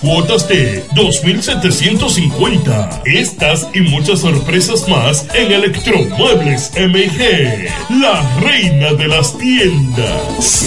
cuotas de 2.750. Estas y muchas sorpresas más en Electromuebles MG, la reina de las tiendas.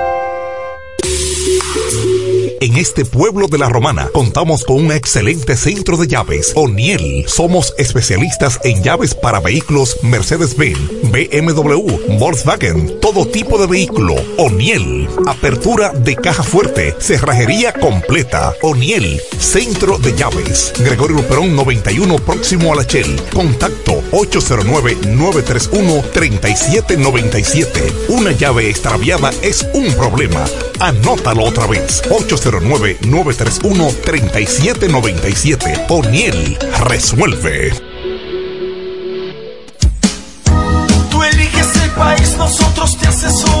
En este pueblo de la Romana contamos con un excelente centro de llaves. O'Neill. Somos especialistas en llaves para vehículos Mercedes-Benz, BMW, Volkswagen, todo tipo de vehículo. O'Neill. Apertura de caja fuerte, cerrajería completa. O'Neill. Centro de llaves. Gregorio Perón 91 próximo a la Shell. Contacto 809-931-3797. Una llave extraviada es un problema. Anótalo otra vez. 809-931-3797. Poniel resuelve. Tú eliges el país, nosotros te asesoramos.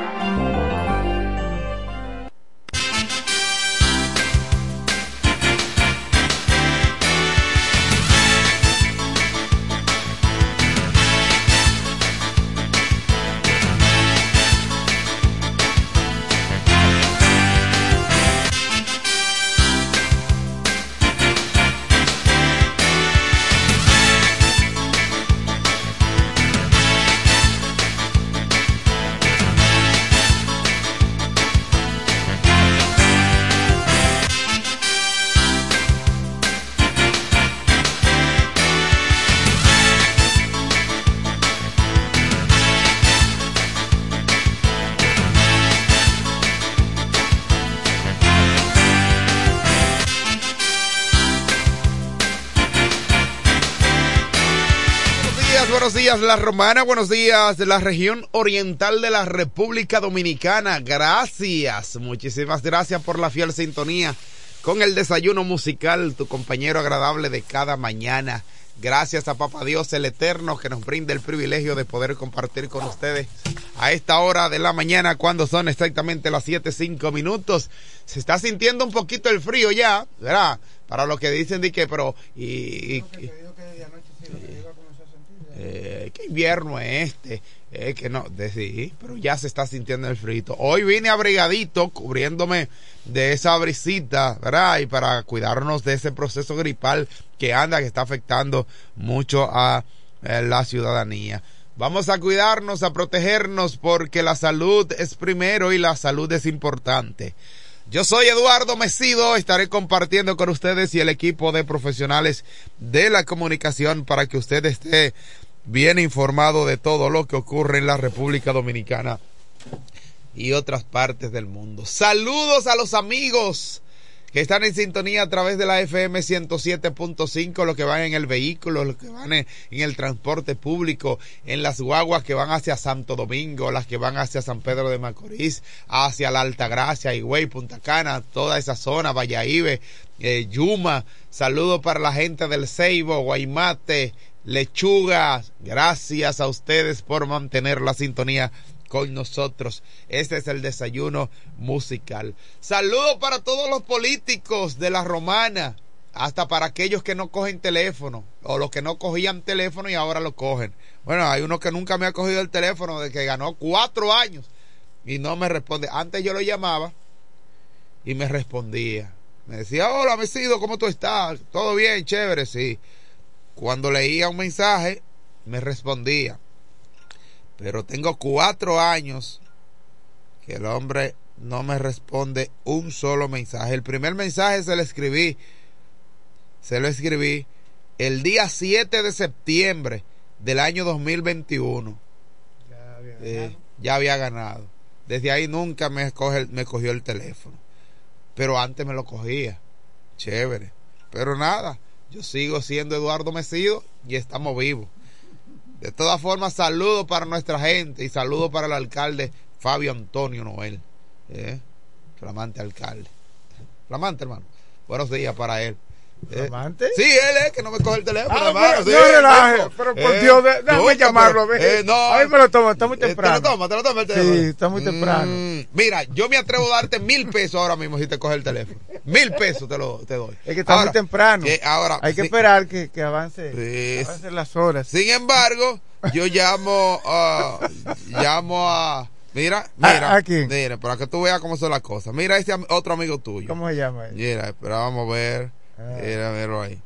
La Romana, buenos días la región oriental de la República Dominicana. Gracias, muchísimas gracias por la fiel sintonía con el desayuno musical, tu compañero agradable de cada mañana. Gracias a Papá Dios el Eterno que nos brinda el privilegio de poder compartir con ustedes a esta hora de la mañana cuando son exactamente las 7, 5 minutos. Se está sintiendo un poquito el frío ya, ¿verdad? Para lo que dicen de que, pero... Y- eh, ¿Qué invierno es este? Eh, que no, de, sí, pero ya se está sintiendo el frío. Hoy vine abrigadito, cubriéndome de esa brisita, ¿verdad? Y para cuidarnos de ese proceso gripal que anda, que está afectando mucho a eh, la ciudadanía. Vamos a cuidarnos, a protegernos, porque la salud es primero y la salud es importante. Yo soy Eduardo Mesido, estaré compartiendo con ustedes y el equipo de profesionales de la comunicación para que usted esté bien informado de todo lo que ocurre en la República Dominicana y otras partes del mundo. Saludos a los amigos que están en sintonía a través de la FM 107.5, los que van en el vehículo, los que van en, el transporte público, en las guaguas que van hacia Santo Domingo, las que van hacia San Pedro de Macorís, hacia la Altagracia, Higüey, Punta Cana, toda esa zona, Valladolid, eh, Yuma. Saludos para la gente del Ceibo, Guaymate, Lechuga. Gracias a ustedes por mantener la sintonía con nosotros. Este es el desayuno musical. Saludos para todos los políticos de la romana, hasta para aquellos que no cogen teléfono, o los que no cogían teléfono y ahora lo cogen. Bueno, hay uno que nunca me ha cogido el teléfono, de que ganó cuatro años y no me responde. Antes yo lo llamaba y me respondía. Me decía, hola, Mesido, ¿cómo tú estás? ¿Todo bien? Chévere, sí. Cuando leía un mensaje, me respondía pero tengo cuatro años que el hombre no me responde un solo mensaje. El primer mensaje se lo escribí, se lo escribí el día 7 de septiembre del año 2021. Ya había Eh, ganado. ya había ganado. Desde ahí nunca me, coge, me cogió el teléfono. Pero antes me lo cogía. Chévere. Pero nada, yo sigo siendo Eduardo Mesido y estamos vivos. De todas formas, saludo para nuestra gente y saludo para el alcalde Fabio Antonio Noel. ¿eh? Flamante alcalde. Flamante, hermano. Buenos días para él. ¿Eh? ¿Flamante? Sí, él es que no me coge el teléfono, Ah, hermano. pero, sí, no relaje, pero por Eh, Dios, déjame llamarlo. pero- eh, no, a mí me lo toma, está muy eh, Te temprano. lo toma, te lo toma el teléfono. Sí, está muy temprano. Mm, mira, yo me atrevo a darte mil pesos ahora mismo si te coge el teléfono. Mil pesos te lo te doy. Es que está Ahora, muy temprano. que ahora, Hay que sí, esperar que, que avance, Sí. avancen las horas. Sin embargo, yo llamo a. llamo a. Mira, mira. ¿A- a quién? Mira, para que tú veas cómo son las cosas. Mira ese otro amigo tuyo. ¿Cómo se llama él? Mira, espera, vamos a ver. Ah. Mira, míralo ahí.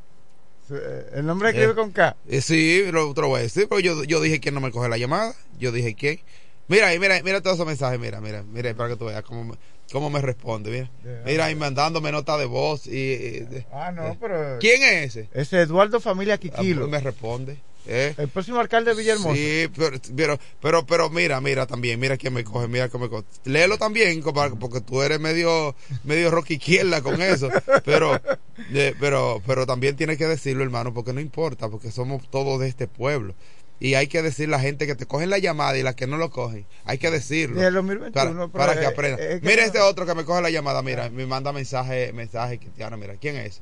Eh, El nombre escribe Eh. con K. Eh, sí, lo, lo voy a decir, pero yo, yo dije quién no me coge la llamada. Yo dije quién. Mira ahí, mira, mira todos esos mensajes, mira, mira, mira, para que tú veas cómo me, cómo me responde, mira. Mira ahí mandándome nota de voz y... Ah, no, eh, pero. ¿Quién es ese? Ese Eduardo Familia Ah, Quiquilo. pues me responde. ¿eh? El próximo alcalde de Villahermosa. Sí, pero, pero, pero, pero mira, mira también, mira quién me coge, mira quién me coge. Léelo también, porque tú eres medio, medio rock izquierda con eso. Pero, eh, pero, pero también tienes que decirlo, hermano, porque no importa, porque somos todos de este pueblo. Y hay que decir la gente que te cogen la llamada y las que no lo cogen. Hay que decirlo. El 2021, para, pero para es- que aprendan. es que mira no- este otro que me coge la llamada, mira, me manda mensaje, mensaje cristiano, mira, ¿quién es?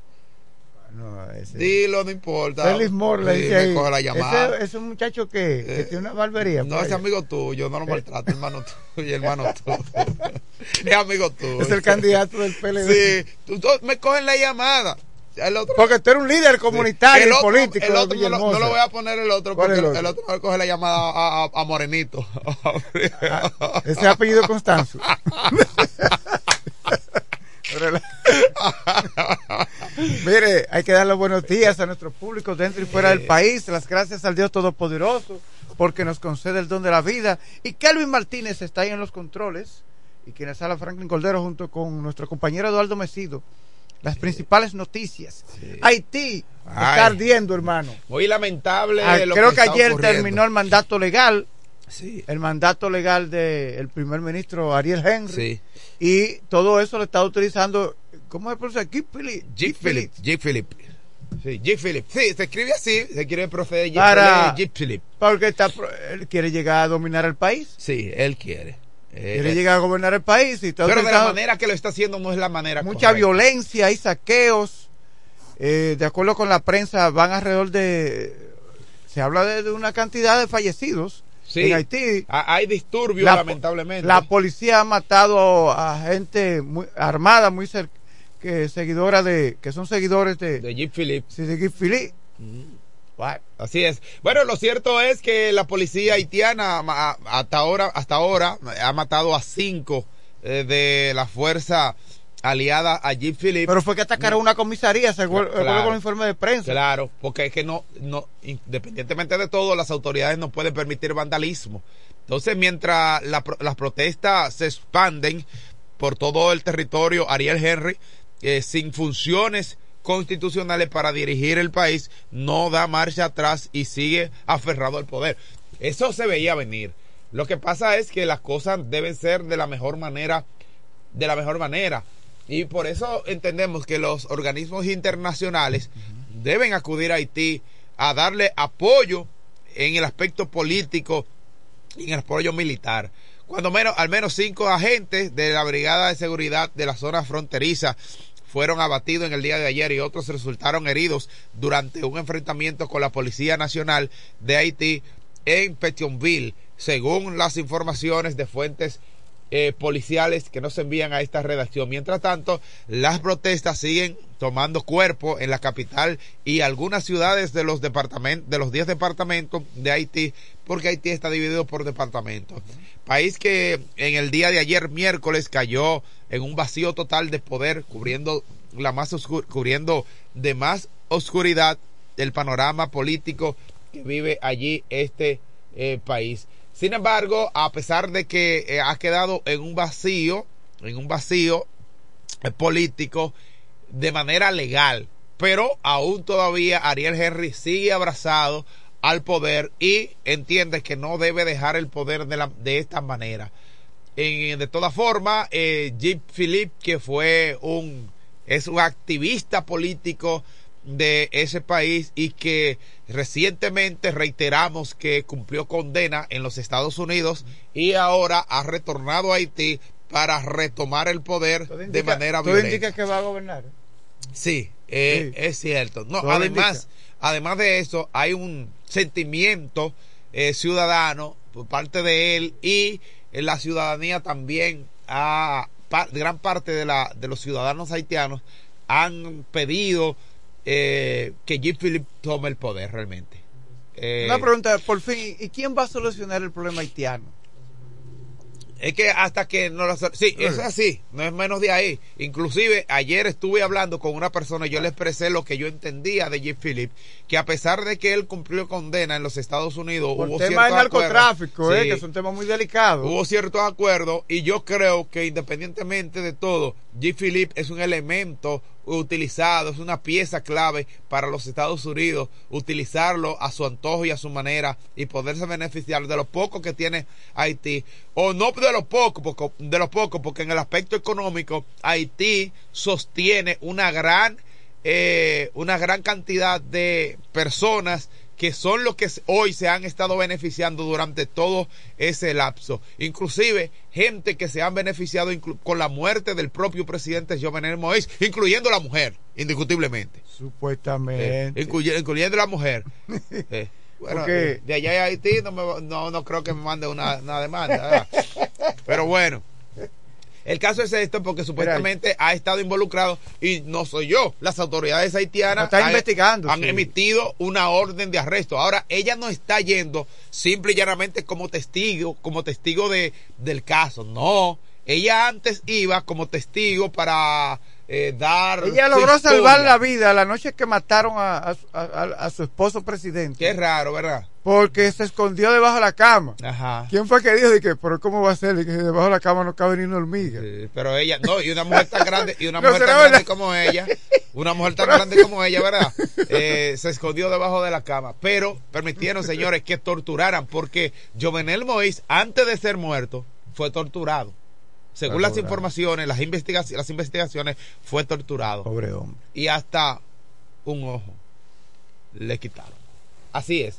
No, ese. Dilo, no importa. Félix Moore le Sí, dice me ahí. coge la llamada. Ese, ese muchacho que, que Eh, tiene una barbería. No es allá. amigo tuyo, no lo maltrata, hermano tuyo, hermano tuyo. Es amigo tuyo. Es el candidato del PLD. Sí, tú- tú- me cogen la llamada. El otro, Porque tú eres un líder comunitario el y otro- político. el otro no, lo, no Villahermosa. lo voy a poner el otro, ¿Cuál porque es el el otro? otro, me coge la llamada a, a- a Morenito. Ah, Ese apellido Constanzo. Mire, hay que dar los buenos días a nuestro público dentro y fuera del país. Las gracias al Dios Todopoderoso porque nos concede el don de la vida. Y Kelvin Martínez está ahí en los controles. Y quienes habla Franklin Cordero junto con nuestro compañero Eduardo Mesido. Las principales noticias. Haití Ay. está ardiendo, hermano. Muy lamentable. Ah, lo creo que, ayer ocurriendo. terminó el mandato legal. Sí. El mandato legal del primer ministro Ariel Henry. Sí. Y todo eso lo está utilizando. ¿Cómo se pronuncia? G. Philip. G. Philip. G. Philip. Sí, Philip. Sí, se escribe así, se quiere proceder Jeep, Para- Philip. Porque está, él quiere llegar a dominar el país. Sí, él quiere. Eh, quiere eh, llegar a gobernar el país. Y está pero de la manera que lo está haciendo no es la manera mucha correcta. violencia y saqueos. Eh, de acuerdo con la prensa, van alrededor de. Se habla de, de una cantidad de fallecidos Sí, en Haití. ha- hay disturbios, La- lamentablemente. La policía ha matado a gente muy, armada, muy cer- que seguidora de, que son seguidores de, de Jeep Philip. sí, de Guy Así es. Bueno, lo cierto es que la policía haitiana hasta ahora, hasta ahora ha matado a cinco eh, de la fuerza aliada a Jeep Philip. Pero fue que atacaron una comisaría, según Claro. el informe de prensa. Claro, porque es que no, no, independientemente de todo, las autoridades no pueden permitir vandalismo. Entonces, mientras la las protestas se expanden por todo el territorio, Ariel Henry, eh, sin funciones constitucionales para dirigir el país, no da marcha atrás y sigue aferrado al poder. Eso se veía venir. Lo que pasa es que las cosas deben ser de la mejor manera, de la mejor manera. Y por eso entendemos que los organismos internacionales deben acudir a Haití a darle apoyo en el aspecto político y en el apoyo militar. Cuando menos, al menos cinco agentes de la Brigada de Seguridad de la zona fronteriza fueron abatidos en el día de ayer y otros resultaron heridos durante un enfrentamiento con la Policía Nacional de Haití en Petionville, según las informaciones de fuentes eh, policiales que nos envían a esta redacción. Mientras tanto, las protestas siguen tomando cuerpo en la capital y algunas ciudades de los departamentos, de los 10 departamentos de Haití, porque Haití está dividido por departamentos. País que en el día de ayer, miércoles, cayó en un vacío total de poder, cubriendo la más cubriendo de más oscuridad el panorama político que vive allí este eh, país. Sin embargo, a pesar de que eh, ha quedado en un vacío, en un vacío eh, político de manera legal, pero aún todavía Ariel Henry sigue abrazado al poder y entiende que no debe dejar el poder de, la, de esta manera. En- de todas formas, eh, Jeep Philippe, que fue un, es un activista político de ese país y que recientemente reiteramos que cumplió condena en los Estados Unidos y ahora ha retornado a Haití para retomar el poder de manera todo violenta. indica que va a gobernar. Sí, eh, Sí. es cierto. No, además, además de eso, hay un sentimiento eh, ciudadano por parte de él y eh, la ciudadanía también, pa- gran parte de, la, de los ciudadanos haitianos han pedido eh, que Jeep Philip tome el poder realmente. Eh, Una pregunta, por fin, ¿y quién va a solucionar el problema haitiano? Es que hasta que no lo... Sí, es así, no es menos de ahí. Inclusive ayer estuve hablando con una persona y yo le expresé lo que yo entendía de Jeff Philip, que a pesar de que él cumplió condena en los Estados Unidos, Por hubo tema de acuerdos. narcotráfico, eh, Sí, que es un tema muy delicado. Hubo ciertos acuerdos y yo creo que independientemente de todo, G. Philip es un elemento utilizado, es una pieza clave para los Estados Unidos, utilizarlo a su antojo y a su manera y poderse beneficiar de lo poco que tiene Haití, o no de lo poco, porque, de lo poco, porque en el aspecto económico Haití sostiene una gran, eh, una gran cantidad de personas que son los que hoy se han estado beneficiando durante todo ese lapso. Inclusive gente que se han beneficiado con la muerte del propio presidente Jovenel Moïse, incluyendo la mujer, indiscutiblemente. Supuestamente. Eh, incluye- incluyendo la mujer. Eh, bueno, de allá a Haití no, me no, no creo que me mande una, una demanda. ¿verdad? Pero bueno. El caso es esto porque supuestamente ha estado involucrado y no soy yo. Las autoridades haitianas están han- investigando, han sí. emitido una orden de arresto. Ahora, ella no está yendo simple y llanamente como testigo, como testigo de, del caso. No. Ella antes iba como testigo para eh, dar. Ella logró historia. salvar la vida la noche que mataron a- a- a su esposo presidente. Qué raro, ¿verdad? Porque se escondió debajo de la cama. Ajá. ¿Quién fue que dijo? De que, pero ¿cómo va a ser? De que debajo de la cama no cabe ni una hormiga. Sí, pero ella, no, y una mujer tan grande, y una No, mujer tan grande como ella, una mujer tan grande como ella, ¿verdad? Eh, se escondió debajo de la cama. Pero permitieron, señores, que torturaran, porque Jovenel Moïse, antes de ser muerto, fue torturado. Según las informaciones, las, las investigaciones, fue torturado. Pobre hombre. Y hasta un ojo. le quitaron. Así es.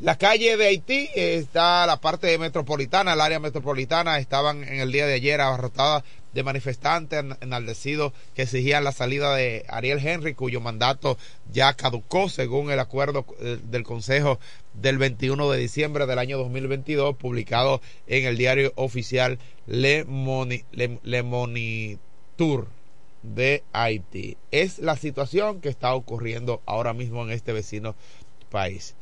La calle de Haití está la parte metropolitana, el área metropolitana, estaban en el día de ayer abarrotadas de manifestantes enaldecidos que exigían la salida de Ariel Henry, cuyo mandato ya caducó según el acuerdo eh, del Consejo del 21 de diciembre del año 2022, publicado en el diario oficial Le, Moni, Le, de Haití. Es la situación que está ocurriendo ahora mismo en este vecino país.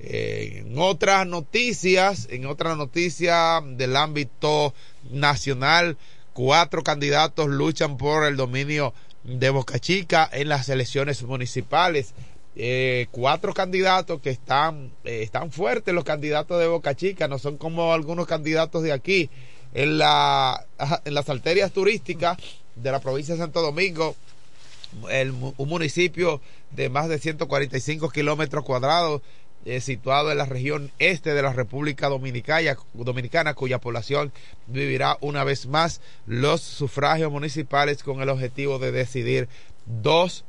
En otras noticias, en otras noticias del ámbito nacional, cuatro candidatos luchan por el dominio de Boca Chica en las elecciones municipales. Eh, cuatro candidatos que están, eh, están fuertes los candidatos de Boca Chica, no son como algunos candidatos de aquí. En, la, en las arterias turísticas de la provincia de Santo Domingo, un municipio de más de 145 kilómetros cuadrados eh, situado en la región este de la República Dominicana, Dominicana, cuya población vivirá una vez más los sufragios municipales con el objetivo de decidir dos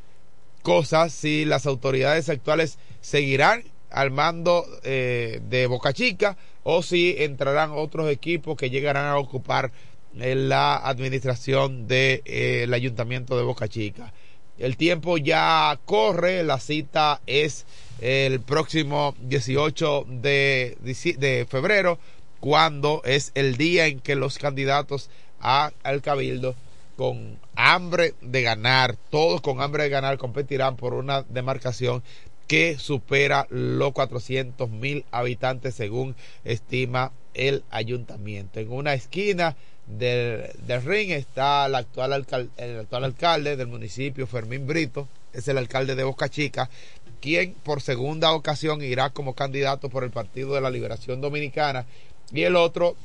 cosas, si las autoridades actuales seguirán al mando eh, de Boca Chica o si entrarán otros equipos que llegarán a ocupar eh, la administración del de, eh, ayuntamiento de Boca Chica. El tiempo ya corre, la cita es el próximo 18 de, de febrero, cuando es el día en que los candidatos a, al cabildo con hambre de ganar, todos con hambre de ganar, competirán por una demarcación que supera los 400 mil habitantes según estima el ayuntamiento. En una esquina del, del ring está el actual, el actual alcalde del municipio, Fermín Brito, es el alcalde de Boca Chica, quien por segunda ocasión irá como candidato por el Partido de la Liberación Dominicana y el otro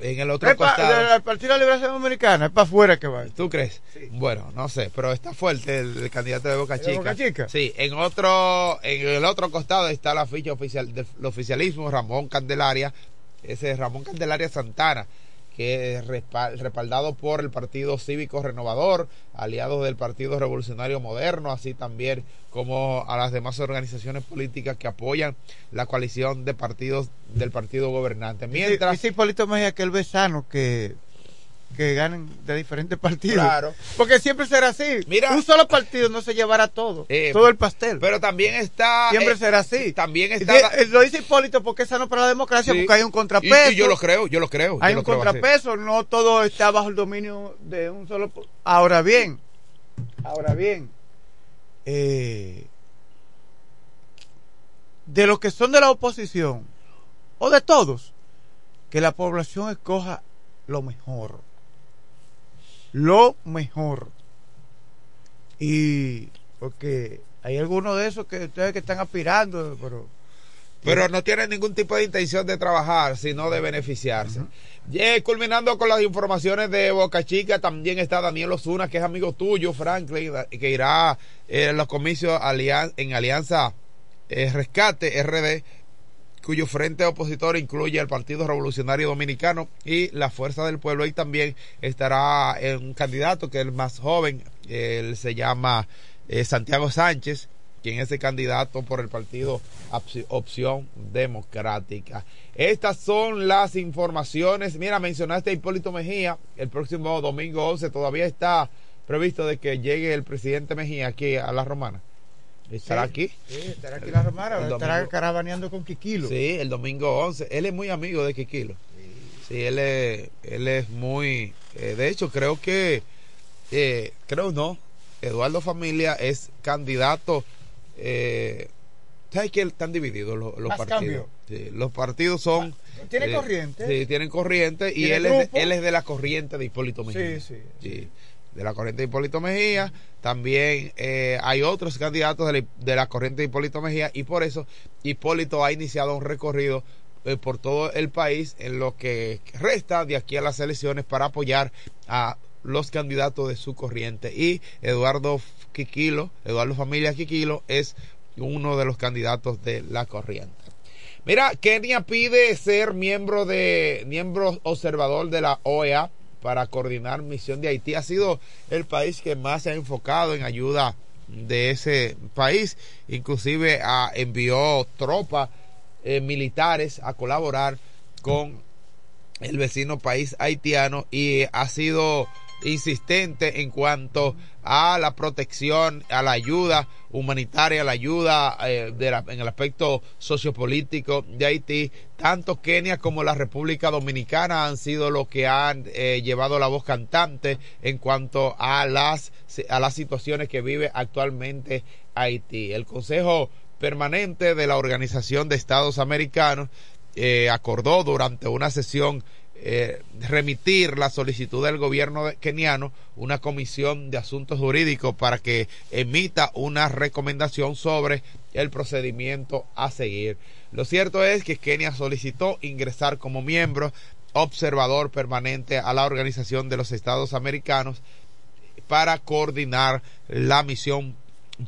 en el otro costado. el Partido de la Liberación Dominicana es para afuera que va. ¿Tú crees? Sí. Bueno, no sé, pero está fuerte el, el candidato de Boca ¿De Chica. Boca Chica? Sí, en otro, en el otro costado está la ficha oficial del oficialismo, Ramón Candelaria, ese es Ramón Candelaria Santana, que es respaldado por el Partido Cívico Renovador, aliados del Partido Revolucionario Moderno, así también como a las demás organizaciones políticas que apoyan la coalición de partidos del partido gobernante. Mientras Hipólito Mejía que él ve sano que que ganen de diferentes partidos. Claro. Porque siempre será así. Mira, un solo partido no se llevará todo, eh, todo el pastel. Pero también está. Siempre eh, será así. También está. Dice, lo dice Hipólito porque es sano para la democracia, Sí. porque hay un contrapeso. Y, y yo lo creo, yo lo creo. hay yo un así. contrapeso, no todo está bajo el dominio de un solo. Ahora bien, ahora bien, eh, de los que son de la oposición o de todos, que la población escoja lo mejor, lo mejor. Y porque hay algunos de esos que ustedes que están aspirando, pero Pero no tienen ningún tipo de intención de trabajar, sino de beneficiarse. Culminando con las informaciones de Boca Chica, también está Daniel Osuna, que es amigo tuyo, Franklin, que irá eh, en los comicios en Alianza eh, Rescate RD, cuyo frente opositor incluye al Partido Revolucionario Dominicano y la Fuerza del Pueblo. Y también estará un candidato que es el más joven, él se llama eh, Santiago Sánchez, quien es el candidato por el partido Opci- Opción Democrática. Estas son las informaciones. Mira, mencionaste a Hipólito Mejía. El próximo domingo 11 todavía está previsto de que llegue el presidente Mejía aquí a la Romana. ¿Estará aquí? Sí, estará aquí la Romana, El estará domingo. caravaneando con Quiquilo. Sí, el domingo 11. Él es muy amigo de Quiquilo. Sí, él es, él es muy... eh, de hecho, creo que... eh, creo no. Eduardo Familia es candidato... Eh, ¿Sabes que están divididos los, los partidos? Sí, los partidos son... Tiene eh, corriente. Sí, tienen corriente y Tiene él es, de, él es de la corriente de Hipólito Mejía. Sí, sí, Sí, de la corriente de Hipólito Mejía. También eh, hay otros candidatos de la, de la corriente de Hipólito Mejía y por eso Hipólito ha iniciado un recorrido eh, por todo el país en lo que resta de aquí a las elecciones para apoyar a los candidatos de su corriente. Y Eduardo Quiquilo, Eduardo Familia Quiquilo, es uno de los candidatos de la corriente. Mira, Kenia pide ser miembro de miembro observador de la OEA para coordinar misión de Haití. Ha sido el país que más se ha enfocado en ayuda de ese país. Inclusive ah, envió tropas eh, militares a colaborar con el vecino país haitiano y ha sido insistente en cuanto a la protección, a la ayuda humanitaria, a la ayuda eh, de la- en el aspecto sociopolítico de Haití. Tanto Kenia como la República Dominicana han sido los que han eh, llevado la voz cantante en cuanto a las, a las situaciones que vive actualmente Haití. El Consejo Permanente de la Organización de Estados Americanos eh, acordó durante una sesión eh, remitir la solicitud del gobierno keniano una comisión de asuntos jurídicos para que emita una recomendación sobre el procedimiento a seguir. Lo cierto es que Kenia solicitó ingresar como miembro observador permanente a la Organización de los Estados Americanos para coordinar la misión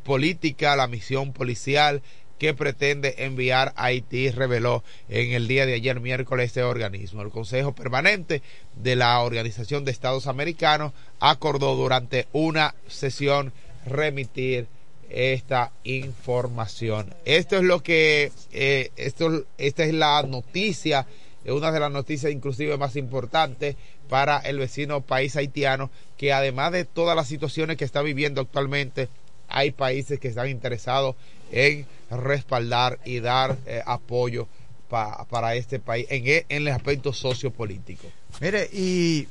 política, la misión policial que pretende enviar a Haití, reveló en el día de ayer miércoles este organismo. El Consejo Permanente de la Organización de Estados Americanos acordó durante una sesión remitir esta información. Esto es lo que, eh, esto, esta es la noticia, eh, una de las noticias inclusive más importantes para el vecino país haitiano, que además de todas las situaciones que está viviendo actualmente, hay países que están interesados en respaldar y dar eh, apoyo pa- para este país en, e- en el aspecto sociopolítico. Mire, y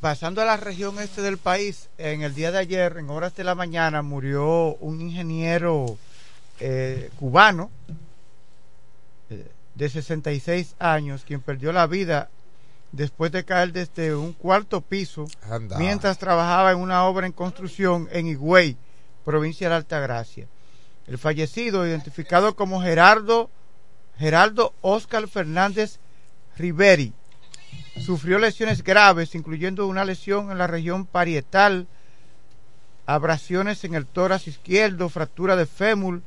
pasando a la región este del país, en el día de ayer, en horas de la mañana, murió un ingeniero eh, cubano eh, de 66 años, quien perdió la vida después de caer desde un cuarto piso Anda. mientras trabajaba en una obra en construcción en Higüey, provincia de Altagracia. El fallecido, identificado como Gerardo, Gerardo Oscar Fernández Riveri, sufrió lesiones graves, incluyendo una lesión en la región parietal, abrasiones en el tórax izquierdo, fractura de fémur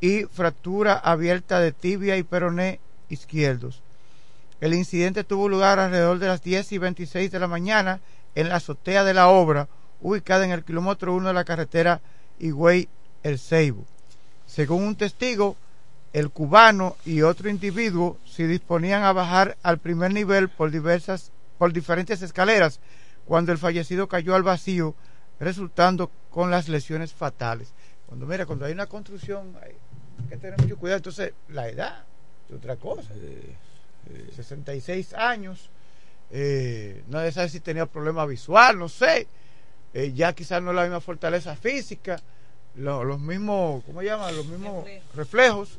y fractura abierta de tibia y peroné izquierdos. El incidente tuvo lugar alrededor de las 10 y 26 de la mañana en la azotea de la obra, ubicada en el kilómetro 1 de la carretera Higüey El Ceibo. Según un testigo, el cubano y otro individuo se disponían a bajar al primer nivel por diversas por diferentes escaleras. Cuando el fallecido cayó al vacío resultando con las lesiones fatales. Cuando mira, cuando hay una construcción hay que tener mucho cuidado, entonces la edad es otra cosa. 66 años, eh, nadie sabe si tenía problema visual, no sé, eh, ya quizás no la misma fortaleza física, lo- los mismos, ¿cómo se llama? Los mismos reflejos,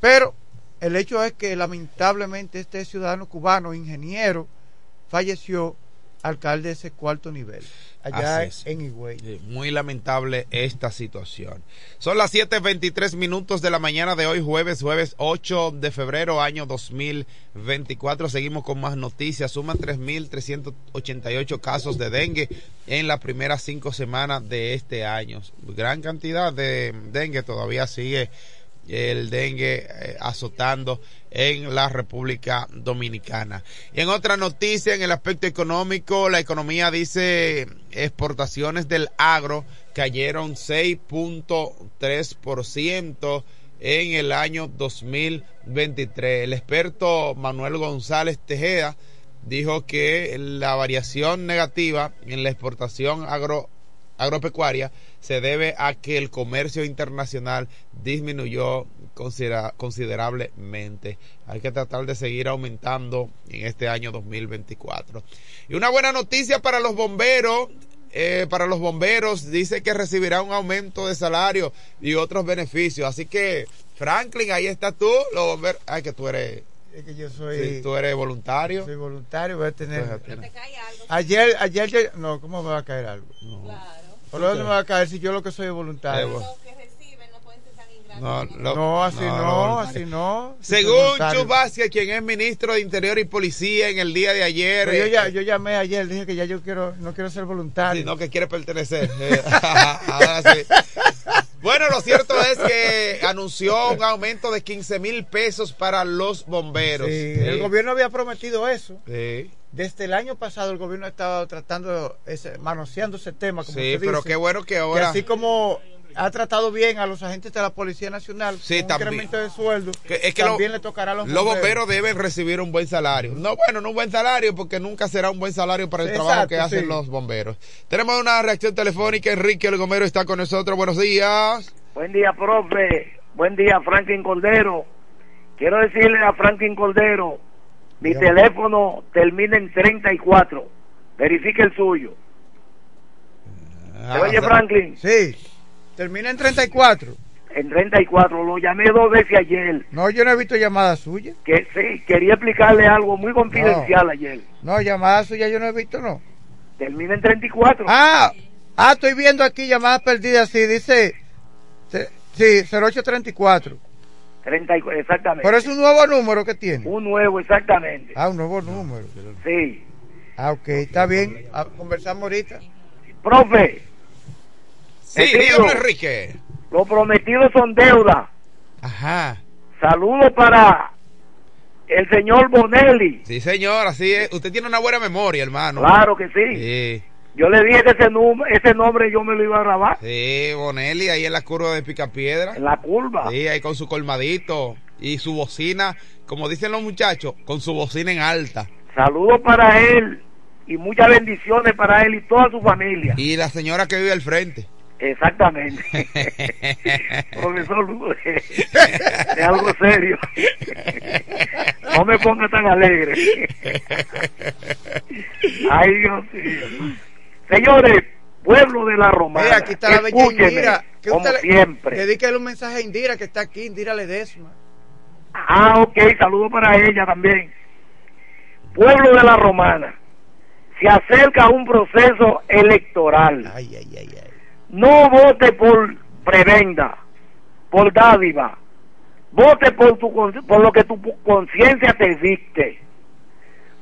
pero el hecho es que lamentablemente este ciudadano cubano, ingeniero, falleció al caer de ese cuarto nivel, allá en Higüey. Muy lamentable esta situación. Son las 7.23 minutos de la mañana de hoy, jueves, jueves 8 de febrero, año 2024. Seguimos con más noticias. Suman 3.388 casos de dengue en las primeras cinco semanas de este año. Gran cantidad de dengue todavía sigue el dengue eh, azotando en la República Dominicana. Y en otra noticia, en el aspecto económico, la economía dice exportaciones del agro cayeron 6.3% en el año 2023. El experto Manuel González Tejeda dijo que la variación negativa en la exportación agro agropecuaria se debe a que el comercio internacional disminuyó considera- considerablemente. Hay que tratar de seguir aumentando en este año 2024. Y una buena noticia para los bomberos. eh, para los bomberos dice que recibirá un aumento de salario y otros beneficios. Así que, Franklin, ahí estás tú, los bomberos. Ay, que tú eres. Es que yo soy, sí, tú eres voluntario. soy voluntario, voy a tener... Ayer, ayer, no, ¿cómo me va a caer algo? ¿Por dónde me va a caer si yo lo que soy es voluntario? Eh. No, lo- No, así no, no, no, así no. Según voluntario. Chu Vázquez, quien es ministro de Interior y Policía en el día de ayer. Pero yo, eh, ya, yo llamé ayer, dije que ya yo quiero, no quiero ser voluntario. Sí, no, que quiere pertenecer. Eh, ahora sí. Bueno, lo cierto es que anunció un aumento de 15 mil pesos para los bomberos. Sí, Sí. El gobierno había prometido eso. Sí. Desde el año pasado el gobierno ha estado tratando, ese, manoseando ese tema. Como Sí, pero dice. qué bueno que Que ahora. así como ha tratado bien a los agentes de la Policía Nacional. Sí, con también. Un incremento de sueldo. Que- es que también lo- le tocará a los Los bomberos deben recibir un buen salario. No, bueno, no un buen salario porque nunca será un buen salario para el Exacto, trabajo que hacen sí. los bomberos. Tenemos una reacción telefónica. Enrique El Gomero está con nosotros. Buenos días. Buen día, profe. Buen día, Franklin Cordero. Quiero decirle a Franklin Cordero, mi teléfono termina en 34. Verifique el suyo. Ah, ¿Se oye, Franklin? Sí. Termina en 34. En 34. Lo llamé dos veces ayer. No, yo no he visto llamadas suyas. Que sí, quería explicarle algo muy confidencial ayer. No, llamadas suyas yo no he visto, no. Termina en 34. Ah, ah, estoy viendo aquí llamadas perdidas. Sí, dice. Sí, 0834. 34, exactamente. Pero es un nuevo número que tiene. Un nuevo, exactamente. Ah, un nuevo número. Sí. Ah, ok, está bien. Ah, conversamos ahorita. Profe. Sí, dígame, Enrique. Los prometidos son deuda. Ajá. Saludos para el señor Bonelli. Sí, señor, así es. Usted tiene una buena memoria, hermano. Claro que sí. Sí. Yo le dije que ese, ese nombre yo me lo iba a grabar Sí, Bonelli, ahí en la curva de Picapiedra. en la curva. Sí, ahí con su colmadito y su bocina, como dicen los muchachos, con su bocina en alta. Saludos para él y muchas bendiciones para él y toda su familia. Y la señora que vive al frente. Exactamente. Profesor, es algo serio. No me ponga tan alegre. Ay, Dios mío. Señores, pueblo de la Romana. Mira, aquí está la bella escúcheme, Indira. Que como usted le- siempre. Dedíquele un mensaje a Indira que está aquí, Indira Ledesma. Ah, ok, saludo para ella también. Pueblo de la Romana, se acerca un proceso electoral. No vote por prebenda, por dádiva. Vote por, tu, por lo que tu conciencia te dicte.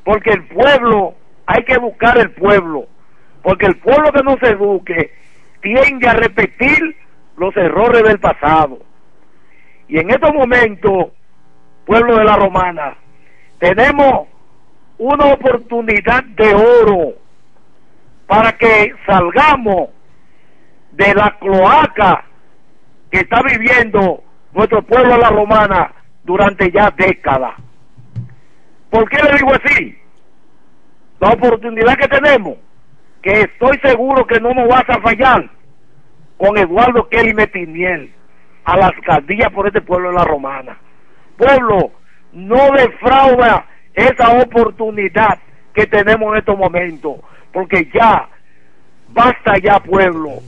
Porque el pueblo, hay que buscar el pueblo. Porque el pueblo que no se eduque tiende a repetir los errores del pasado. Y en estos momentos, pueblo de la Romana, tenemos una oportunidad de oro para que salgamos de la cloaca que está viviendo nuestro pueblo la Romana durante ya décadas. ¿Por qué le digo así? La oportunidad que tenemos, que estoy seguro que no nos vas a fallar, con Eduardo Kelly Metiniel a la alcaldía por este pueblo de la Romana. Pueblo, no defrauda esa oportunidad que tenemos en estos momentos, porque ya, basta ya pueblo,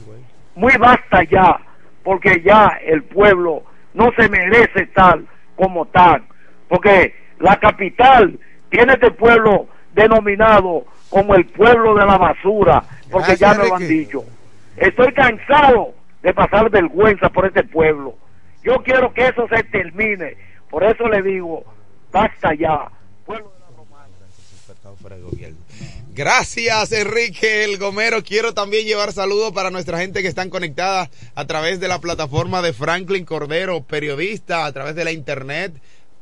muy basta ya, porque ya el pueblo no se merece tal como tal, porque la capital tiene este pueblo denominado como el pueblo de la basura, porque Gracias, ya me lo han dicho. Estoy cansado de pasar vergüenza por este pueblo. Yo quiero que eso se termine. Por eso le digo, basta ya. Gracias, Enrique El Gomero. Quiero también llevar saludos para nuestra gente que están conectada a través de la plataforma de Franklin Cordero, periodista, a través de la internet,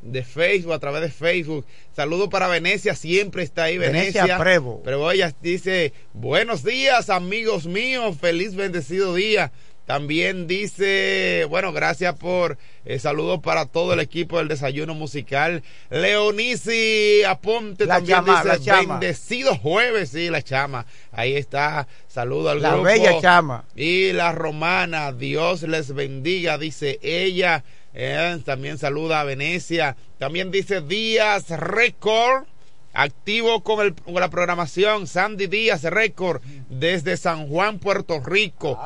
de Facebook, a través de Facebook. Saludos para Venecia, siempre está ahí Venecia. Venecia Prevo. Pero ella dice, buenos días, amigos míos, feliz bendecido día. También dice, bueno, gracias por eh, saludos para todo el equipo del desayuno musical. Leonisi Aponte La también chama, dice, la bendecido jueves, sí, la chama. Ahí está, saludo al La grupo. bella chama. Y la romana, Dios les bendiga, dice ella. Eh, también saluda a Venecia. También dice Díaz Record. Activo con, el, con la programación Sandy Díaz Record desde San Juan, Puerto Rico.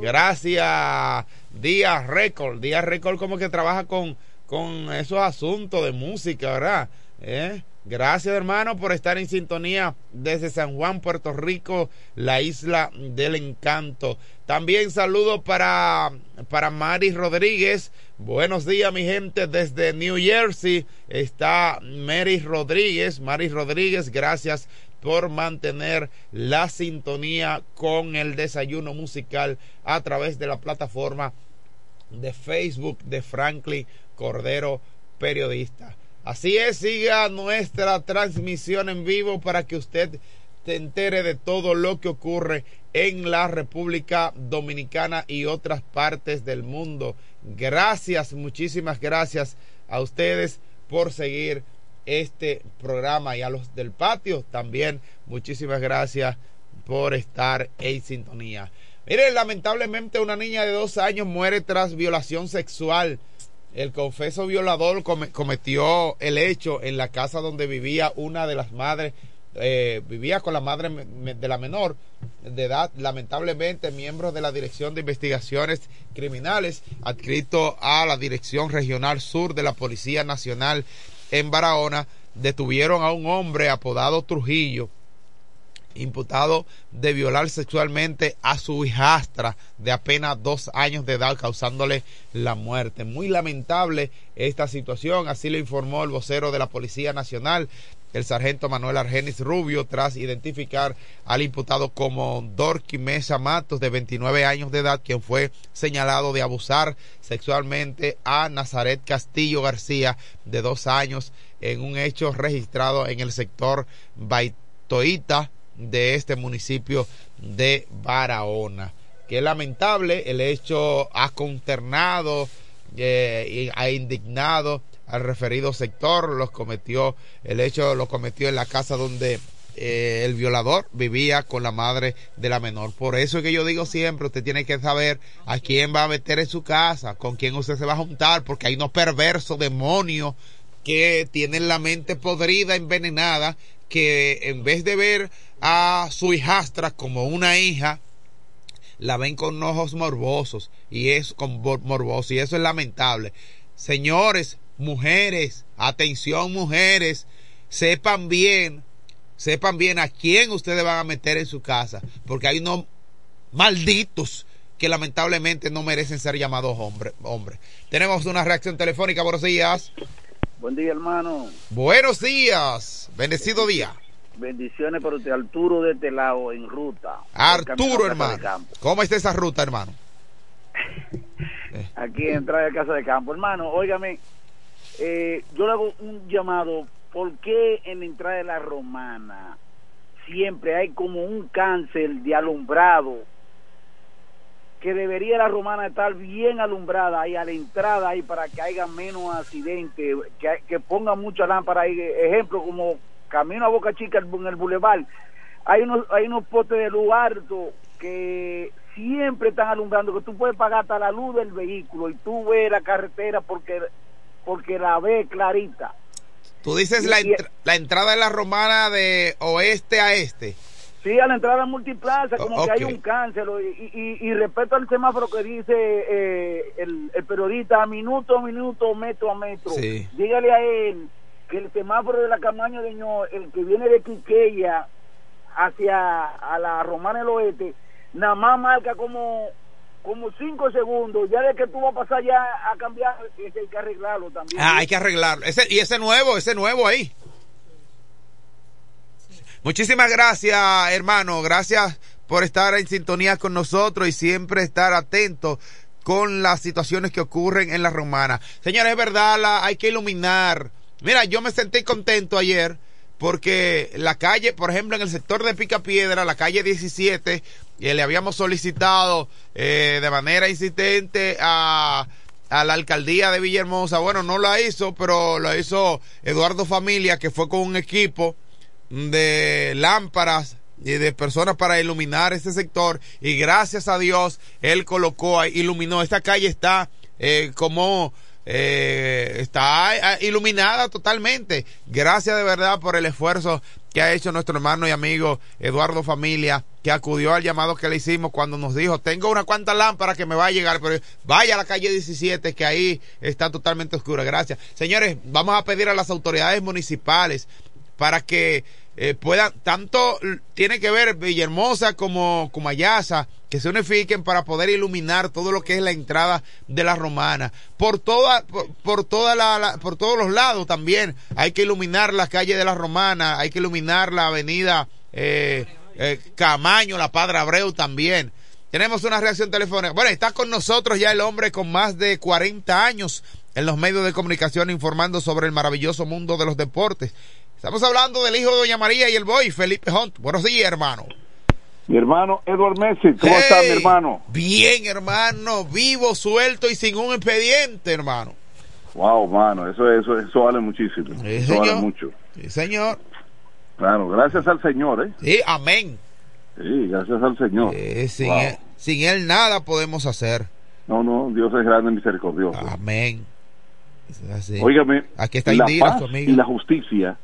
Gracias, Díaz Record. Díaz Record como que trabaja con, con esos asuntos de música, ¿verdad? ¿Eh? Gracias, hermano, por estar en sintonía desde San Juan, Puerto Rico, la isla del encanto. También saludo para, para Mari Rodríguez. Buenos días, mi gente, desde New Jersey. Está Mary Rodríguez. Mary Rodríguez, gracias por mantener la sintonía con el desayuno musical a través de la plataforma de Facebook de Franklin Cordero Periodista. Así es, siga nuestra transmisión en vivo para que usted se entere de todo lo que ocurre en la República Dominicana y otras partes del mundo. Gracias, muchísimas gracias a ustedes por seguir este programa y a los del patio también muchísimas gracias por estar en sintonía. Miren, lamentablemente una niña de dos años muere tras violación sexual. El confeso violador cometió el hecho en la casa donde vivía una de las madres, eh, vivía con la madre de la menor de edad, lamentablemente miembros de la Dirección de Investigaciones Criminales, adscrito a la Dirección Regional Sur de la Policía Nacional en Barahona, detuvieron a un hombre apodado Trujillo, imputado de violar sexualmente a su hijastra de apenas dos años de edad, causándole la muerte. Muy lamentable esta situación, así lo informó el vocero de la Policía Nacional, el sargento Manuel Argenis Rubio, tras identificar al imputado como Dorky Mesa Matos, de 29 años de edad, quien fue señalado de abusar sexualmente a Nazaret Castillo García, de dos años, en un hecho registrado en el sector Baitoita, de este municipio de Barahona. Qué lamentable, el hecho ha consternado eh, y ha indignado al referido sector, los cometió, el hecho lo cometió en la casa donde eh, el violador vivía con la madre de la menor. Por eso es que yo digo siempre, usted tiene que saber a quién va a meter en su casa, con quién usted se va a juntar, porque hay unos perversos demonios que tienen la mente podrida, envenenada, que en vez de ver a su hijastra como una hija, la ven con ojos morbosos y es con morboso y eso es lamentable. Señores, mujeres, atención mujeres, sepan bien, sepan bien a quién ustedes van a meter en su casa, porque hay unos malditos que lamentablemente no merecen ser llamados hombres. Hombre. Tenemos una reacción telefónica, buenos días. Buen día, hermano. Buenos días, bendecido día. Bendiciones para usted, Arturo de este lado en ruta. Arturo, hermano. ¿Cómo está esa ruta, hermano? Aquí en entrada de casa de campo. Hermano, óigame, eh, yo le hago un llamado. ¿Por qué en la entrada de la romana siempre hay como un cáncer de alumbrado? Que debería la romana estar bien alumbrada ahí a la entrada ahí para que haya menos accidentes, que, que ponga mucha lámpara ahí. Ejemplo, como camino a Boca Chica en el bulevar, hay unos, hay unos postes de luz alto que siempre están alumbrando, que tú puedes pagar hasta la luz del vehículo y tú ves la carretera porque, porque la ves clarita. Tú dices la, la entrada de la romana de oeste a este. Sí, a la entrada multiplaza, como que hay un cáncer. Y, y, respecto al semáforo que dice eh, el, el, periodista, minuto a minuto, metro a metro, dígale a él que el semáforo de la Camaño de Ño, el que viene de Quiqueya hacia a la Romana del Oeste, nada más marca como como cinco segundos, ya de que tú vas a pasar ya a cambiar, hay que arreglarlo también. Ah, hay que arreglarlo. Ese, y ese nuevo, ese nuevo ahí. Muchísimas gracias, hermano. Gracias por estar en sintonía con nosotros y siempre estar atento con las situaciones que ocurren en la romana. Señores, es verdad, la, hay que iluminar Mira, yo me sentí contento ayer porque la calle, por ejemplo, en el sector de Pica Piedra, la calle 17, eh, le habíamos solicitado eh, de manera insistente a, la alcaldía de Villahermosa. Bueno, no la hizo, pero lo hizo Eduardo Familia, que fue con un equipo de lámparas y de personas para iluminar ese sector. Y gracias a Dios, él colocó, iluminó. Esta calle está eh, como eh, está eh, iluminada totalmente. Gracias de verdad por el esfuerzo que ha hecho nuestro hermano y amigo Eduardo Familia, que acudió al llamado que le hicimos cuando nos dijo, tengo una cuanta lámpara que me va a llegar, pero vaya a la calle 17, que ahí está totalmente oscura. Gracias. Señores, vamos a pedir a las autoridades municipales para que eh, puedan, tanto tiene que ver Villahermosa como Ayasa que se unifiquen para poder iluminar todo lo que es la entrada de la romana. Por toda, por, toda la, por todos los lados también hay que iluminar la calle de la romana, hay que iluminar la avenida eh, eh, Camaño, la Padre Abreu también. Tenemos una reacción telefónica. Bueno, está con nosotros ya el hombre con más de 40 años en los medios de comunicación informando sobre el maravilloso mundo de los deportes. Estamos hablando del hijo de Doña María y el boy, Felipe Hunt. Buenos días, hermano. Mi hermano Edward Messi, ¿cómo está mi hermano? Bien, hermano, vivo, suelto y sin un expediente, hermano. Wow, mano, eso, eso, eso vale muchísimo. Sí, eso vale mucho. Sí, señor. Claro, gracias al Señor, ¿eh? Sí, amén. Sí, gracias al Señor. Eh, sin, Wow. él, sin él nada podemos hacer. No, no, Dios es grande y misericordioso. Amén. Así. Óigame, Aquí está la Indira, paz su amiga. y la justicia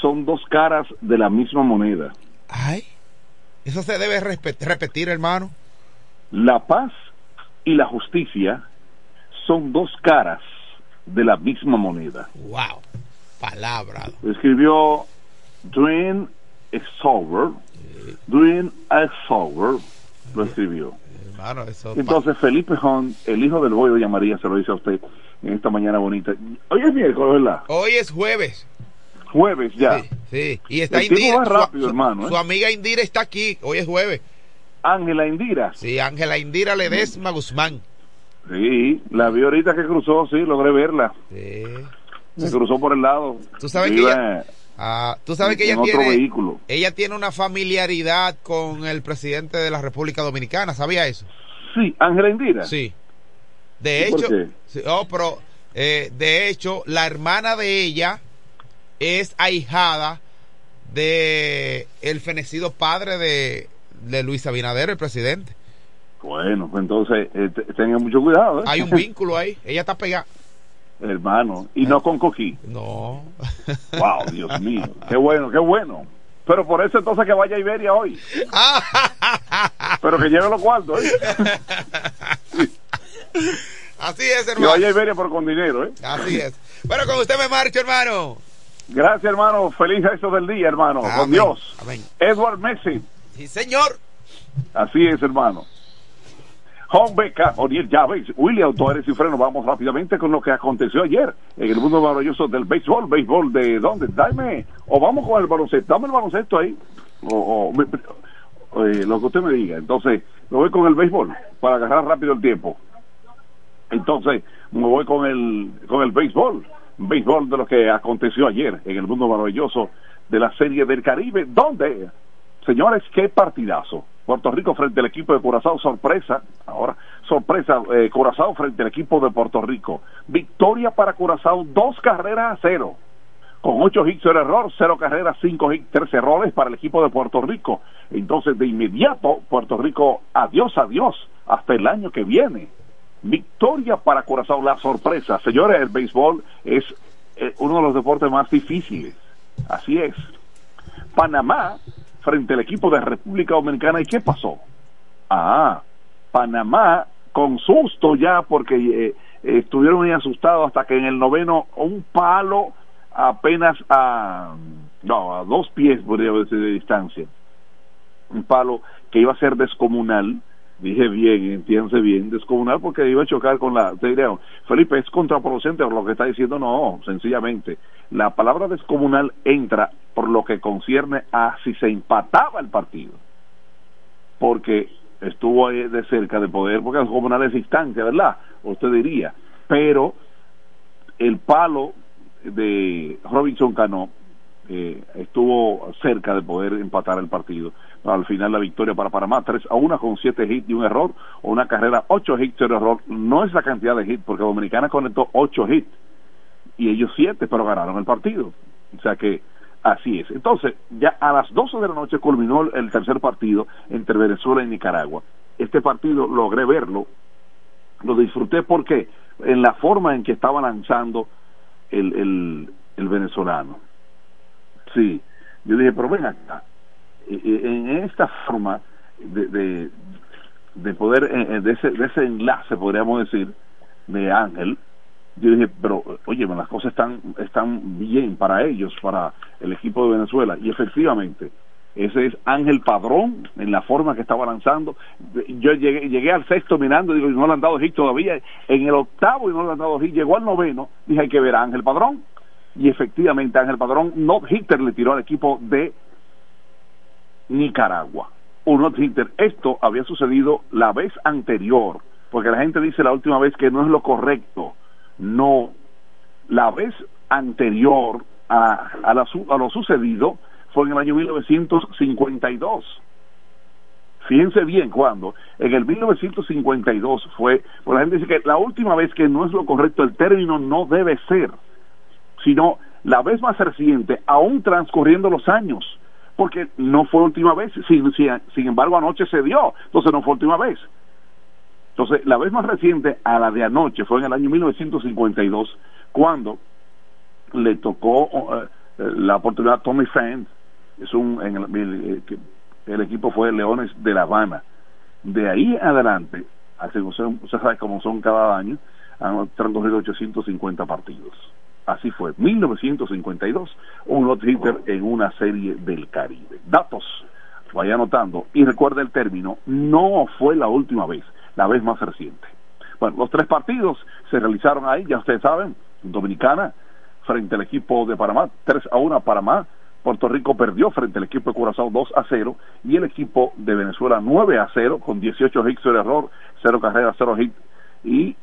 son dos caras de la misma moneda. Ay, eso se debe repetir, hermano. La paz y la justicia son dos caras de la misma moneda. Wow. Palabra. Escribió Dwayne Exover. Dwayne Exover lo escribió. Hermano, eso. Entonces Felipe Hon, el hijo del boy de María, se lo dice a usted en esta mañana bonita. Hoy es miércoles, ¿verdad? Hoy es jueves. Jueves ya. Sí, y está El Indira. va su- rápido, su, hermano, ¿eh? su amiga Indira está aquí. Hoy es jueves. Ángela Indira. Sí, Ángela Indira Ledesma Guzmán. Sí, la vi ahorita que cruzó, sí, logré verla. Sí. Se cruzó por el lado. Tú sabes que ella, ah, tú sabes que ella otro tiene, vehículo. ella tiene una familiaridad con el presidente de la República Dominicana. ¿Sabía eso? Sí, Ángela Indira. Sí. De ¿Y por hecho, qué? sí, oh, pero, eh, de hecho, la hermana de ella es ahijada de el fenecido padre de, de Luis Abinader, el presidente. Bueno, pues entonces eh, te- tengan mucho cuidado. ¿eh? Hay un vínculo ahí. Ella está pegada. Hermano, y no con Coquí. No. Wow, Dios mío. Qué bueno, qué bueno. Pero por eso entonces que vaya a Iberia hoy. Pero que lleve los cuartos, ¿eh? Así es, Que hermano. vaya a Iberia, pero con dinero, ¿eh? Así es. Bueno, con usted me marcho, hermano. Gracias, hermano. Feliz resto del día, hermano. Con. Dios. Amén. Edward Messi. Sí, señor. Así es, hermano. Home Beca, Oriel Llaves, William Torres y Freno. Vamos rápidamente con lo que aconteció ayer en el mundo maravilloso del béisbol. ¿Béisbol de dónde? Dame. O vamos con el baloncesto. Dame el baloncesto ahí. O, o- me- eh, lo que usted me diga. Entonces, me voy con el béisbol para agarrar rápido el tiempo. Entonces, me voy con el, con el béisbol. Béisbol de lo que aconteció ayer en el mundo maravilloso de la Serie del Caribe, donde, señores, qué partidazo. Puerto Rico frente al equipo de Curazao, sorpresa, ahora, sorpresa, eh, Curazao frente al equipo de Puerto Rico. Victoria para Curazao, dos carreras a cero. Con ocho hits cero error, cero carreras, cinco hits, tres errores para el equipo de Puerto Rico. Entonces, de inmediato, Puerto Rico, adiós, adiós, hasta el año que viene. Victoria para Curazao, la sorpresa. Señores, el béisbol es eh, uno de los deportes más difíciles. Así es. Panamá frente al equipo de República Dominicana. ¿Y qué pasó? Ah, Panamá con susto ya porque eh, eh, estuvieron muy asustados hasta que en el noveno un palo apenas a, no, a dos pies, podría decir, de distancia. Un palo que iba a ser descomunal. Dije bien, entiéndase bien, descomunal porque iba a chocar con la... Te diré, Felipe, es contraproducente por lo que está diciendo, no, sencillamente. La palabra descomunal entra por lo que concierne a si se empataba el partido. Porque estuvo ahí de cerca de poder, porque el comunal es distancia, ¿verdad? Usted diría. Pero el palo de Robinson Cano eh, estuvo cerca de poder empatar el partido. Al final la victoria para Panamá, 3 a 1 con 7 hits y un error, o una carrera 8 hits y error. No es la cantidad de hits, porque Dominicana conectó 8 hits y ellos 7, pero ganaron el partido. O sea que así es. Entonces, ya a las 12 de la noche culminó el tercer partido entre Venezuela y Nicaragua. Este partido logré verlo, lo disfruté porque en la forma en que estaba lanzando el, el, el venezolano. Sí, yo dije, pero ven acá, eh, eh, en esta forma de, de, de poder, eh, de ese, de ese enlace, podríamos decir, de Ángel, yo dije, pero oye, las cosas están, están bien para ellos, para el equipo de Venezuela, y efectivamente, ese es Ángel Padrón en la forma que estaba lanzando. Yo llegué, llegué al sexto mirando, digo, no le han dado hit todavía. En el octavo y no le han dado hit, llegó al noveno, dije, hay que ver a Ángel Padrón. Y efectivamente, Ángel Padrón, no hitter le tiró al equipo de Nicaragua. Un not hitter. Esto había sucedido la vez anterior, porque la gente dice la última vez que no es lo correcto. No. La vez anterior a, la, lo sucedido fue en el año 1952. Fíjense bien cuando en el 1952 fue, pues la gente dice que la última vez que no es lo correcto, el término no debe ser, sino la vez más reciente, aún transcurriendo los años, porque no fue última vez, sin, embargo anoche se dio, entonces no fue última vez. Entonces, la vez más reciente a la de anoche fue en el año 1952, cuando le tocó eh, la oportunidad a Tommy Fant, es un, en el, el, el, equipo fue Leones de La Habana. De ahí adelante, usted sabe cómo son cada año, han transcurrido 850 partidos. Así fue, 1952, un lot hitter en una serie del Caribe. Datos, vaya anotando, y recuerda el término, no fue la última vez, la vez más reciente. Bueno, los tres partidos se realizaron ahí, ya ustedes saben, Dominicana frente al equipo de Panamá, 3 a 1 a Panamá, Puerto Rico perdió frente al equipo de Curazao 2 a 0 y el equipo de Venezuela 9 a 0 con 18 hits de error, 0 carreras, 0 hits y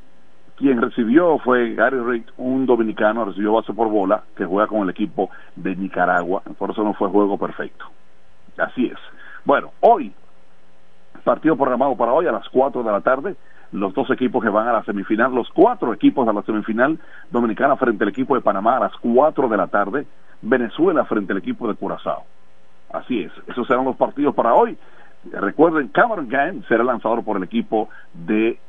quien recibió fue Gary Rick, un dominicano, recibió base por bola, que juega con el equipo de Nicaragua, por eso no fue juego perfecto. Así es. Bueno, hoy, partido programado para hoy a las 4 de la tarde, los dos equipos que van a la semifinal, los cuatro equipos a la semifinal dominicana frente al equipo de Panamá a las 4 de la tarde, Venezuela frente al equipo de Curazao. Así es, esos serán los partidos para hoy. Recuerden, Cameron Gann será lanzador por el equipo de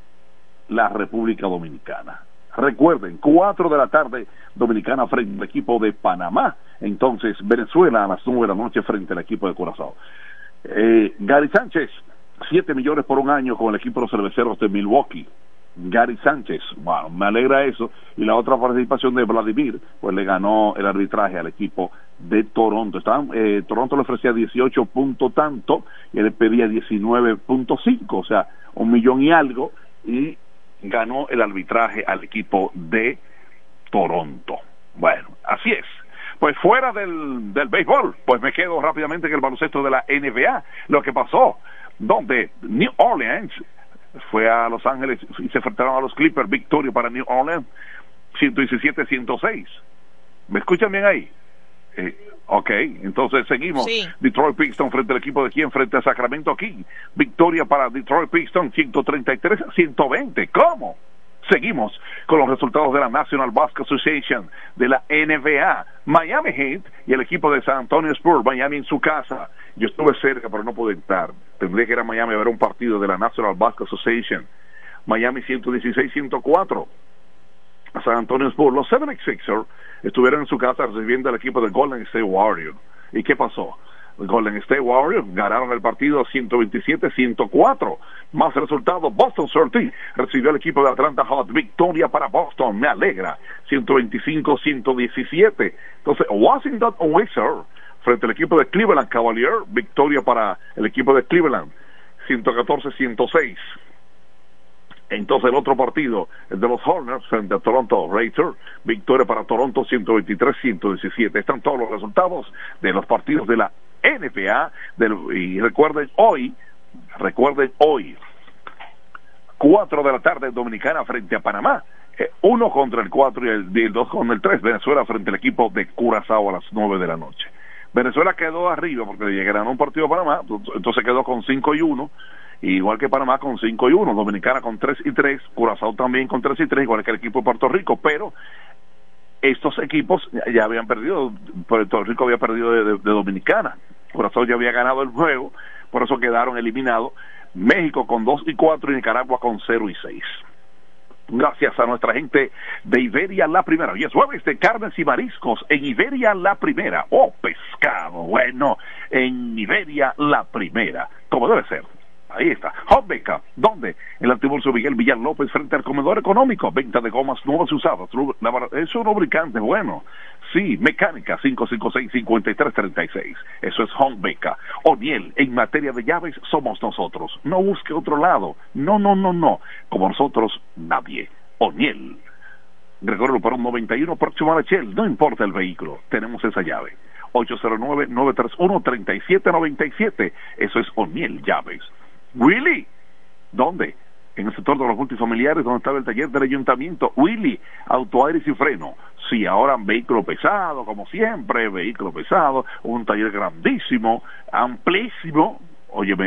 la República Dominicana. Recuerden, 4 de la tarde, Dominicana frente al equipo de Panamá. Entonces, Venezuela a las 9 de la noche frente al equipo de Curazao. Eh, Gary Sánchez, 7 millones por un año con el equipo de los cerveceros de Milwaukee. Gary Sánchez, bueno, me alegra eso. Y la otra participación de Vladimir, pues le ganó el arbitraje al equipo de Toronto. Estaban, eh, Toronto le ofrecía 18 puntos tanto y él pedía 19.5, o sea, un millón y algo. Y ganó el arbitraje al equipo de Toronto. Bueno, así es. Pues fuera del, del béisbol, pues me quedo rápidamente en el baloncesto de la NBA. Lo que pasó, donde New Orleans fue a Los Ángeles y se enfrentaron a los Clippers, victoria para New Orleans, 117-106. ¿Me escuchan bien ahí? Eh, ok, entonces seguimos. Sí. Detroit Pistons frente al equipo de quién? Frente a Sacramento King. Victoria para Detroit Pistons 133 a 120. ¿Cómo? Seguimos con los resultados de la National Basketball Association, de la NBA, Miami Heat y el equipo de San Antonio Spurs, Miami en su casa. Yo estuve cerca, pero no pude entrar. Tendría que ir a Miami a ver un partido de la National Basketball Association. Miami 116-104. San Antonio Spurs. Los 76ers estuvieron en su casa recibiendo al equipo de Golden State Warriors. ¿Y qué pasó? Golden State Warriors ganaron el partido 127-104. Más resultado, Boston Celtics recibió al equipo de Atlanta Hot. Victoria para Boston, me alegra. 125-117. Entonces, Washington Wizards frente al equipo de Cleveland Cavaliers. Victoria para el equipo de Cleveland. 114-106. Entonces el otro partido, el de los Hornets frente a Toronto Raiders, victoria para Toronto 123-117. Están todos los resultados de los partidos de la NBA. Del, y recuerden hoy, recuerden hoy, 4 de la tarde Dominicana frente a Panamá. Eh, uno contra el 4 y el, el 2 contra el 3. Venezuela frente al equipo de Curazao a las 9 de la noche. Venezuela quedó arriba porque llegaron a un partido a Panamá, entonces quedó con 5 y 1 igual que Panamá con 5 y 1, Dominicana con 3 y 3, Curazao también con 3 y 3, igual que el equipo de Puerto Rico, pero estos equipos ya habían perdido, Puerto Rico había perdido de, Dominicana, Curazao ya había ganado el juego, por eso quedaron eliminados, México con 2 y 4 y Nicaragua con 0 y 6 gracias a nuestra gente de Iberia La Primera. Y es jueves de carnes y mariscos en Iberia La Primera. Oh, pescado, bueno, en Iberia La Primera, como debe ser. Ahí está. Hot. ¿Dónde? En Antiburso Miguel Villar López frente al comedor económico. Venta de gomas nuevas usadas. Es un lubricante bueno. Sí, mecánica 556-5336. Eso es Home Beca. O'Neill, en materia de llaves somos nosotros. No busque otro lado. No, no, no, no. Como nosotros, nadie. O'Neill. Gregorio un 91 próximo a la Shell. No importa el vehículo. Tenemos esa llave. 809-931-3797. Eso es O'Neill Llaves. Willy, ¿dónde? En el sector de los multifamiliares donde estaba el taller del ayuntamiento. Willy, auto aires y freno. Sí, ahora vehículo pesado, como siempre, vehículo pesado, un taller grandísimo, amplísimo. Oye,